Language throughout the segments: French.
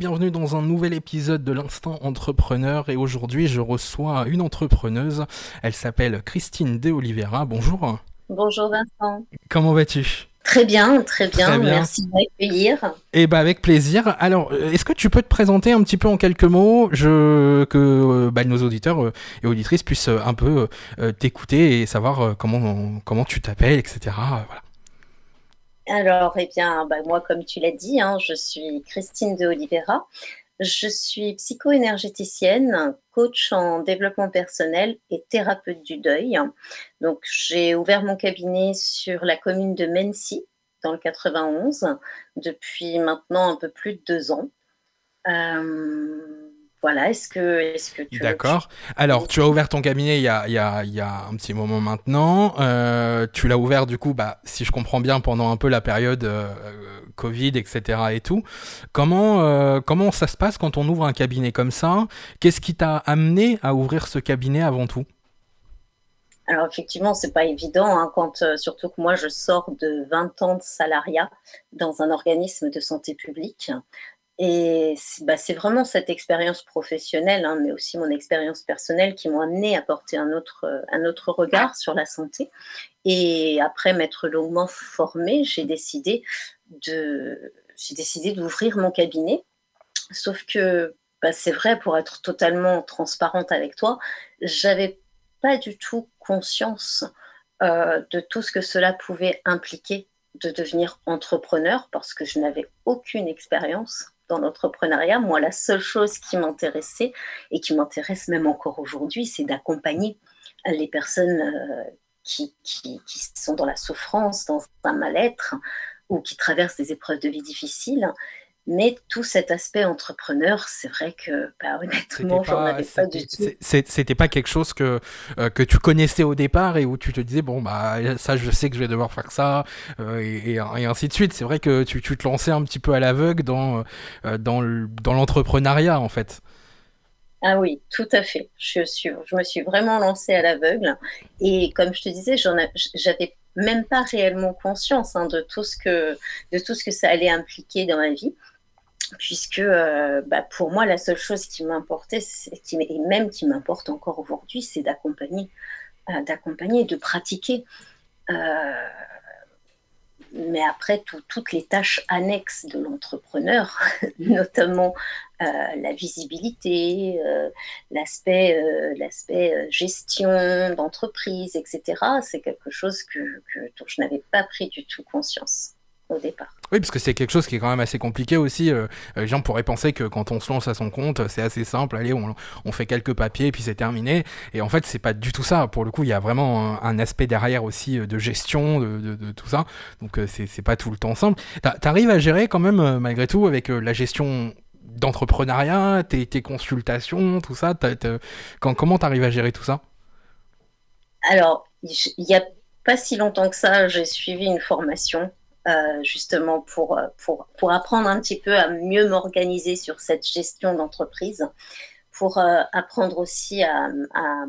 Bienvenue dans un nouvel épisode de l'Instant Entrepreneur et aujourd'hui je reçois une entrepreneuse. Elle s'appelle Christine De Oliveira. Bonjour. Bonjour Vincent. Comment vas-tu? Très bien, très bien, Merci de m'accueillir. Eh ben avec plaisir. Alors, euh, est-ce que tu peux te présenter un petit peu en quelques mots, je, que euh, bah, nos auditeurs euh, et auditrices puissent un peu t'écouter et savoir comment comment tu t'appelles, etc. Voilà. Alors, eh bien, bah, moi, comme tu l'as dit, hein, je suis Christine de Oliveira. Je suis psycho-énergéticienne, coach en développement personnel et thérapeute du deuil. Donc, j'ai ouvert mon cabinet sur la commune de Mency, dans le 91, depuis maintenant un peu plus de deux ans. Euh, voilà, est-ce que, est que tu... D'accord. Alors, tu as ouvert ton cabinet il y a, il y a, il y a un petit moment maintenant. Euh, tu l'as ouvert, du coup, bah, si je comprends bien, pendant un peu la période euh, Covid, etc. et tout. Comment, euh, comment ça se passe quand on ouvre un cabinet comme ça? Qu'est-ce qui t'a amené à ouvrir ce cabinet avant tout? Alors effectivement, c'est pas évident, hein, quand, surtout que moi je sors de 20 ans de salariat dans un organisme de santé publique. Et bah, c'est vraiment cette expérience professionnelle, hein, mais aussi mon expérience personnelle qui m'ont amené à porter un autre, euh, un autre regard sur la santé. Et après m'être longuement formée, j'ai décidé de, j'ai décidé d'ouvrir mon cabinet. Sauf que bah, c'est vrai, pour être totalement transparente avec toi, j'avais pas du tout conscience euh, de tout ce que cela pouvait impliquer de devenir entrepreneur parce que je n'avais aucune expérience dans l'entrepreneuriat, moi, la seule chose qui m'intéressait et qui m'intéresse même encore aujourd'hui, c'est d'accompagner les personnes euh, qui, qui, sont dans la souffrance, dans un mal-être ou qui traversent des épreuves de vie difficiles mais tout cet aspect entrepreneur, c'est vrai que bah, honnêtement, j'en avais pas du tout. C'était pas quelque chose que, euh, que tu connaissais au départ et où tu te disais, bon, bah ça, je sais que je vais devoir faire ça, euh, et, et, ainsi de suite. C'est vrai que tu, tu, te lançais un petit peu à l'aveugle dans, euh, dans l'entrepreneuriat, en fait. Ah oui, tout à fait. Je, suis, je me suis vraiment lancée à l'aveugle. Et comme je te disais, j'avais même pas réellement conscience hein, de, tout ce que, de tout ce que ça allait impliquer dans ma vie puisque euh, bah, pour moi, la seule chose qui m'importait, et même qui m'importe encore aujourd'hui, c'est d'accompagner, euh, d'accompagner, de pratiquer. Euh, mais après, toutes les tâches annexes de l'entrepreneur, notamment la visibilité, l'aspect, gestion d'entreprise, etc., c'est quelque chose que, dont je n'avais pas pris du tout conscience au départ. Oui, parce que c'est quelque chose qui est quand même assez compliqué aussi. Euh, les gens pourraient penser que quand on se lance à son compte, c'est assez simple. Allez, on, on, fait quelques papiers et puis c'est terminé. Et en fait, c'est pas du tout ça. Pour le coup, il y a vraiment un, aspect derrière aussi euh, de gestion de, de, tout ça. Donc, euh, c'est pas tout le temps simple. T'arrives à gérer quand même, malgré tout, avec la gestion d'entrepreneuriat, tes, tes, consultations, tout ça? quand, comment t'arrives à gérer tout ça? Alors, il y a pas si longtemps que ça, j'ai suivi une formation euh, justement pour, euh, pour, pour, apprendre un petit peu à mieux m'organiser sur cette gestion d'entreprise, pour euh, apprendre aussi à, à,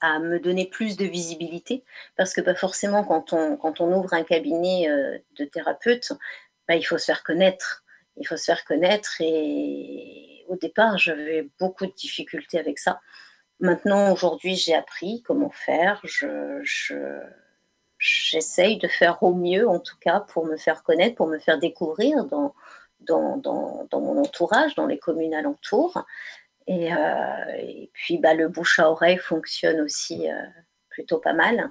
à, me donner plus de visibilité, parce que bah, forcément, quand on, quand on ouvre un cabinet de thérapeute, bah, il faut se faire connaître. Il faut se faire connaître et au départ, j'avais beaucoup de difficultés avec ça. Maintenant, aujourd'hui, j'ai appris comment faire. je, j'essaye de faire au mieux, en tout cas, pour me faire connaître, pour me faire découvrir dans, dans, dans, mon entourage, dans les communes alentours. Et, euh, et puis, bah, le bouche à oreille fonctionne aussi euh, plutôt pas mal.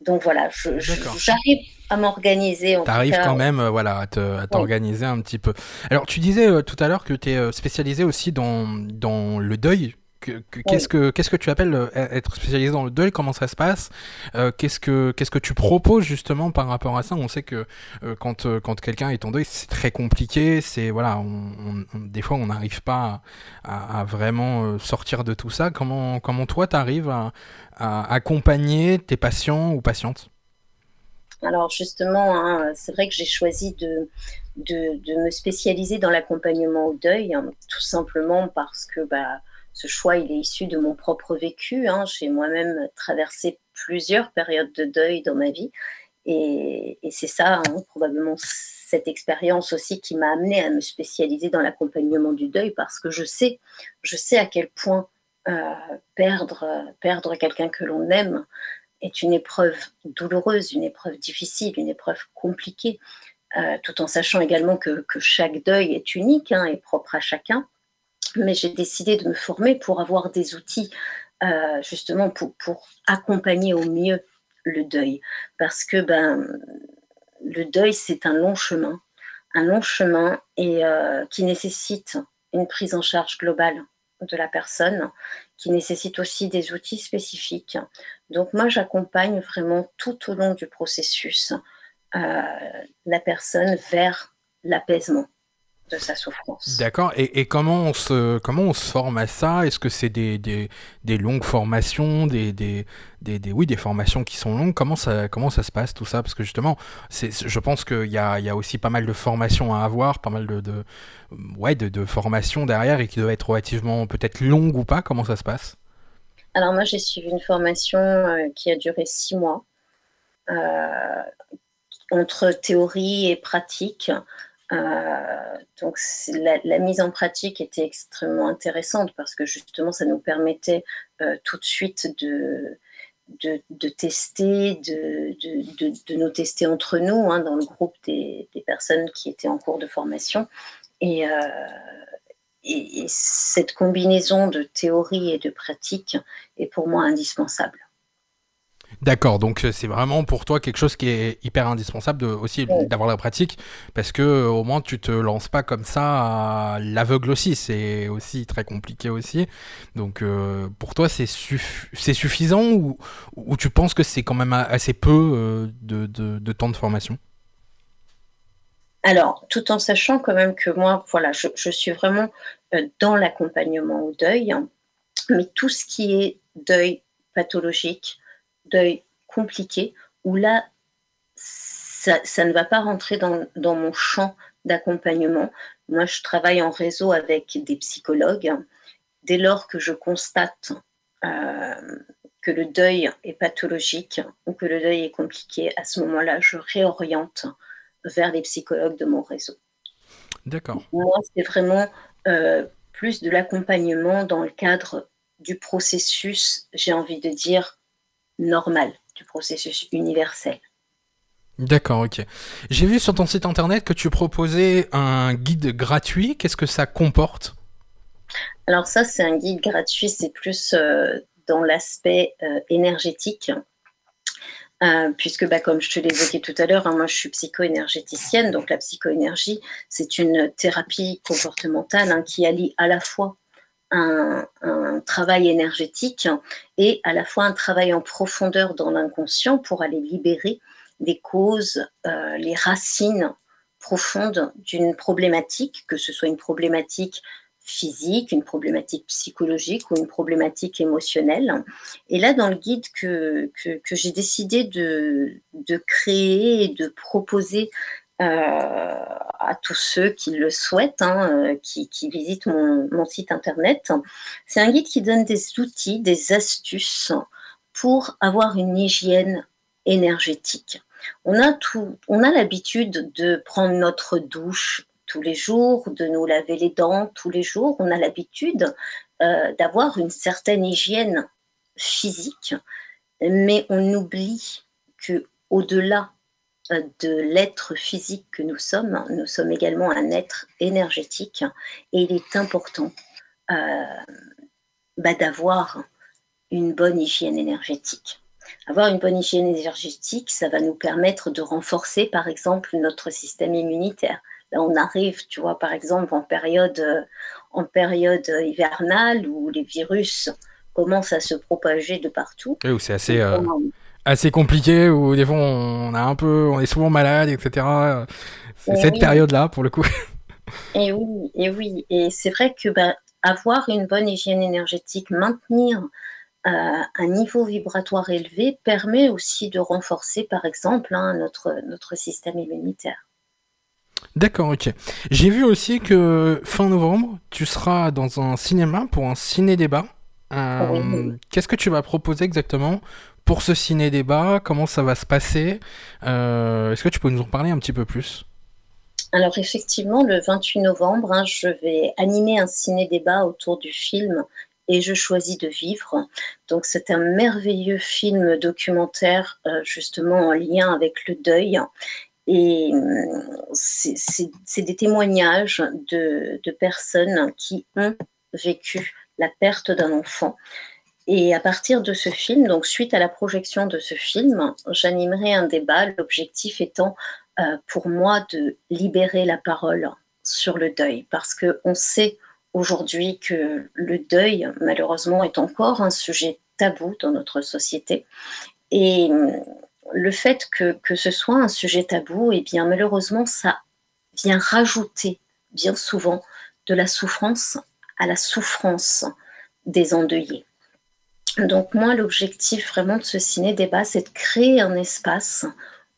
Donc voilà, j'arrive à m'organiser. Tu arrives quand même euh, voilà, à t'organiser un petit peu. Alors, tu disais tout à l'heure que tu es spécialisé aussi dans, dans le deuil qu'est-ce que qu'est-ce que tu appelles euh, être spécialisé dans le deuil? Comment ça se passe? Euh, Qu'est-ce que qu'est-ce que tu proposes justement par rapport à ça? On sait que euh, quand quand quelqu'un est en deuil, c'est très compliqué. C'est voilà, on, des fois on n'arrive pas à, vraiment sortir de tout ça. Comment comment toi t'arrives à, à accompagner tes patients ou patientes? Alors justement, hein, c'est vrai que j'ai choisi de, de, de, me spécialiser dans l'accompagnement au deuil, hein, tout simplement parce que bah, ce choix, il est issu de mon propre vécu. Hein. J'ai moi-même traversé plusieurs périodes de deuil dans ma vie Et, c'est ça, hein, probablement cette expérience aussi qui m'a amené à me spécialiser dans l'accompagnement du deuil parce que je sais, je sais à quel point euh, perdre, perdre quelqu'un que l'on aime est une épreuve douloureuse, une épreuve difficile, une épreuve compliquée, euh, tout en sachant également que, chaque deuil est unique hein, et propre à chacun. Mais j'ai décidé de me former pour avoir des outils euh, justement pour, accompagner au mieux le deuil. Parce que ben, le deuil, c'est un long chemin, un long chemin et euh, qui nécessite une prise en charge globale de la personne, qui nécessite aussi des outils spécifiques. Donc moi, j'accompagne vraiment tout au long du processus euh, la personne vers l'apaisement de sa souffrance. D'accord. Et, comment, on se, comment on se forme à ça? Est-ce que c'est des, des, des, longues formations, des, des, des, oui, des formations qui sont longues? Comment ça, comment ça se passe tout ça? Parce que justement, c'est, je pense qu'il y a, y a aussi pas mal de formations à avoir, pas mal de, de, ouais, de, de formations derrière et qui doivent être relativement peut-être longues ou pas. Comment ça se passe? Alors moi, j'ai suivi une formation euh, qui a duré six mois. Euh, entre théorie et pratique. Euh, donc la, mise en pratique était extrêmement intéressante parce que justement ça nous permettait euh, tout de suite de, de, tester, de, de, nous tester entre nous hein, dans le groupe des, personnes qui étaient en cours de formation. Euh, et cette combinaison de théorie et de pratique est pour moi indispensable. D'accord, donc euh, c'est vraiment pour toi quelque chose qui est hyper indispensable de, aussi d'avoir la pratique, parce que euh, au moins tu te lances pas comme ça à l'aveugle aussi, c'est aussi très compliqué aussi. Donc euh, pour toi c'est suffisant ou, ou, tu penses que c'est quand même assez peu de, de, temps de formation? Alors, tout en sachant quand même que moi, voilà, je, je suis vraiment dans l'accompagnement au deuil, hein, mais tout ce qui est deuil pathologique, deuil compliqué où là, ça, ne va pas rentrer dans, mon champ d'accompagnement. Moi, je travaille en réseau avec des psychologues. Dès lors que je constate euh, que le deuil est pathologique ou que le deuil est compliqué, à ce moment-là, je réoriente vers les psychologues de mon réseau. D'accord. Moi, c'est vraiment euh, plus de l'accompagnement dans le cadre du processus, j'ai envie de dire, normal, du processus universel. D'accord, ok. J'ai vu sur ton site internet que tu proposais un guide gratuit. Qu'est-ce que ça comporte? Alors ça, c'est un guide gratuit, c'est plus euh, dans l'aspect euh, énergétique. Euh, puisque, bah, comme je te l'évoquais tout à l'heure, hein, moi je suis psycho-énergéticienne, donc la psychoénergie, c'est une thérapie comportementale hein, qui allie à la fois un, travail énergétique et à la fois un travail en profondeur dans l'inconscient pour aller libérer les causes, euh, les racines profondes d'une problématique, que ce soit une problématique physique, une problématique psychologique ou une problématique émotionnelle. Et là, dans le guide que, que, j'ai décidé de, de, créer et de proposer à tous ceux qui le souhaitent, hein, euh, qui, visitent mon, site internet. C'est un guide qui donne des outils, des astuces pour avoir une hygiène énergétique. On a, tout, on a l'habitude de prendre notre douche tous les jours, de nous laver les dents tous les jours. On a l'habitude euh, d'avoir une certaine hygiène physique, mais on oublie que au-delà euh, de l'être physique que nous sommes, nous sommes également un être énergétique et il est important euh, bah, d'avoir une bonne hygiène énergétique. Avoir une bonne hygiène énergétique, ça va nous permettre de renforcer par exemple notre système immunitaire. Là, on arrive, tu vois, par exemple en période, euh, en période hivernale où les virus commencent à se propager de partout. Oui, c'est assez, assez compliqué où des fois on a un peu, on est souvent malade, etc. C'est cette période-là pour le coup. Et oui, et oui, et c'est vrai que bah, avoir une bonne hygiène énergétique, maintenir euh, un niveau vibratoire élevé permet aussi de renforcer, par exemple, hein, notre, notre système immunitaire. D'accord, ok. J'ai vu aussi que fin novembre, tu seras dans un cinéma pour un ciné-débat. Euh, qu'est-ce que tu vas proposer exactement pour ce ciné-débat, comment ça va se passer Est-ce que tu peux nous en parler un petit peu plus? Alors effectivement, le 28 novembre, hein, je vais animer un ciné-débat autour du film et je choisis de vivre. Donc c'est un merveilleux film documentaire justement en lien avec le deuil et hum, c'est des témoignages de, personnes qui ont vécu la perte d'un enfant. Et à partir de ce film, donc suite à la projection de ce film, j'animerai un débat, l'objectif étant euh, pour moi de libérer la parole sur le deuil, parce qu'on sait aujourd'hui que le deuil, malheureusement, est encore un sujet tabou dans notre société. Et hum, le fait que, ce soit un sujet tabou, et eh bien malheureusement, ça vient rajouter bien souvent de la souffrance à la souffrance des endeuillés. Donc moi, l'objectif vraiment de ce ciné-débat, c'est de créer un espace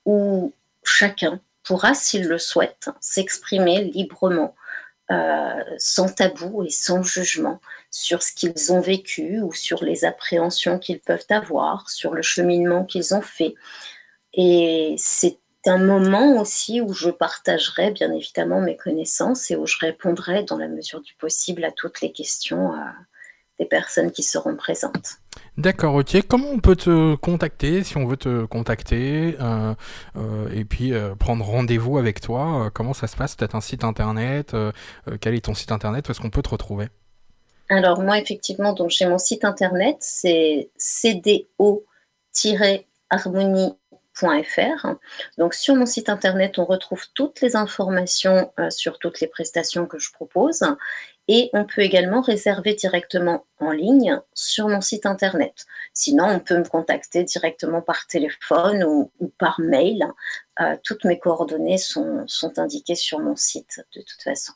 où chacun pourra, s'il le souhaite, s'exprimer librement, euh, sans tabou et sans jugement sur ce qu'ils ont vécu ou sur les appréhensions qu'ils peuvent avoir, sur le cheminement qu'ils ont fait. Et c'est un moment aussi où je partagerai bien évidemment mes connaissances et où je répondrai dans la mesure du possible à toutes les questions des personnes qui seront présentes. D'accord, ok. Comment on peut te contacter si on veut te contacter euh, euh, et puis euh, prendre rendez-vous avec toi Comment ça se passe? Peut-être un site internet Quel est ton site internet? Où est-ce qu'on peut te retrouver? Alors moi, effectivement, donc j'ai mon site internet, c'est cdo-harmonie.fr. Donc sur mon site internet, on retrouve toutes les informations sur toutes les prestations que je propose et on peut également réserver directement en ligne sur mon site internet. Sinon, on peut me contacter directement par téléphone ou, par mail. Euh, toutes mes coordonnées sont indiquées sur mon site de toute façon.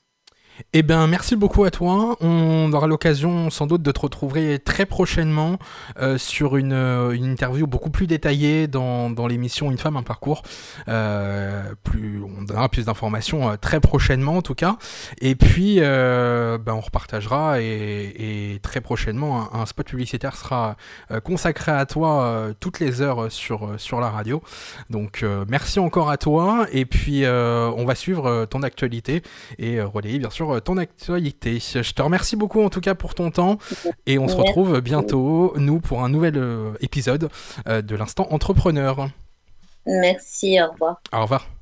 Eh bien, merci beaucoup à toi. On aura l'occasion sans doute de te retrouver très prochainement euh, sur une, euh, une, interview beaucoup plus détaillée dans, l'émission Une femme, un parcours. Euh, plus, on donnera plus d'informations très prochainement en tout cas. Et puis, ben, on repartagera et, et très prochainement, un, spot publicitaire sera consacré à toi toutes les heures sur, sur la radio. Donc, merci encore à toi. Et puis, on va suivre ton actualité et relayer bien sûr ton actualité. Je te remercie beaucoup en tout cas pour ton temps et on se retrouve bientôt, nous, pour un nouvel euh, épisode euh, de l'instant entrepreneur. Merci, au revoir. Au revoir.